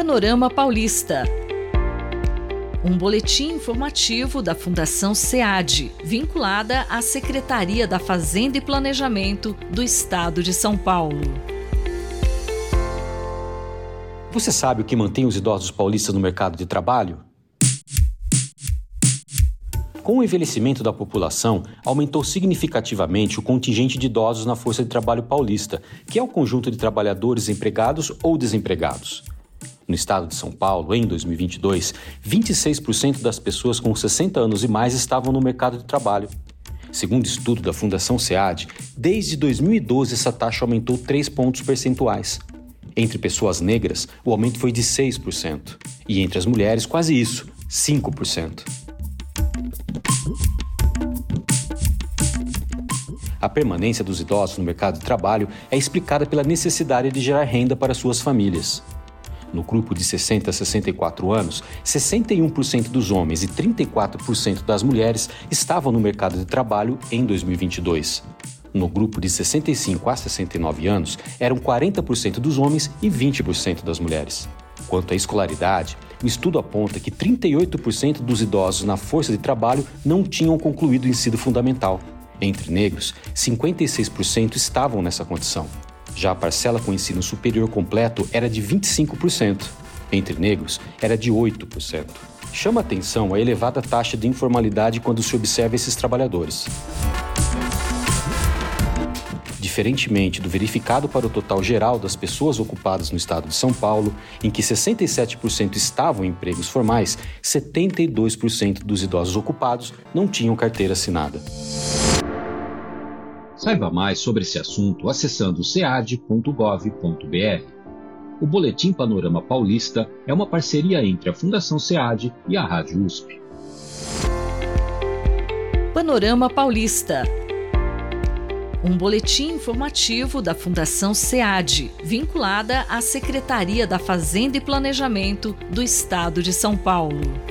Panorama Paulista. Um boletim informativo da Fundação SEAD, vinculada à Secretaria da Fazenda e Planejamento do Estado de São Paulo. Você sabe o que mantém os idosos paulistas no mercado de trabalho? Com o envelhecimento da população, aumentou significativamente o contingente de idosos na força de trabalho paulista, que é o conjunto de trabalhadores empregados ou desempregados. No estado de São Paulo, em 2022, 26% das pessoas com 60 anos e mais estavam no mercado de trabalho. Segundo estudo da Fundação SEAD, desde 2012 essa taxa aumentou 3 pontos percentuais. Entre pessoas negras, o aumento foi de 6%, e entre as mulheres, quase isso, 5%. A permanência dos idosos no mercado de trabalho é explicada pela necessidade de gerar renda para suas famílias. No grupo de 60 a 64 anos, 61% dos homens e 34% das mulheres estavam no mercado de trabalho em 2022. No grupo de 65 a 69 anos, eram 40% dos homens e 20% das mulheres. Quanto à escolaridade, o estudo aponta que 38% dos idosos na força de trabalho não tinham concluído o ensino fundamental. Entre negros, 56% estavam nessa condição. Já a parcela com ensino superior completo era de 25%. Entre negros, era de 8%. Chama atenção a elevada taxa de informalidade quando se observa esses trabalhadores. Diferentemente do verificado para o total geral das pessoas ocupadas no estado de São Paulo, em que 67% estavam em empregos formais, 72% dos idosos ocupados não tinham carteira assinada. Saiba mais sobre esse assunto acessando cead.gov.br. O Boletim Panorama Paulista é uma parceria entre a Fundação SEAD e a Rádio USP. Panorama Paulista. Um boletim informativo da Fundação SEAD, vinculada à Secretaria da Fazenda e Planejamento do Estado de São Paulo.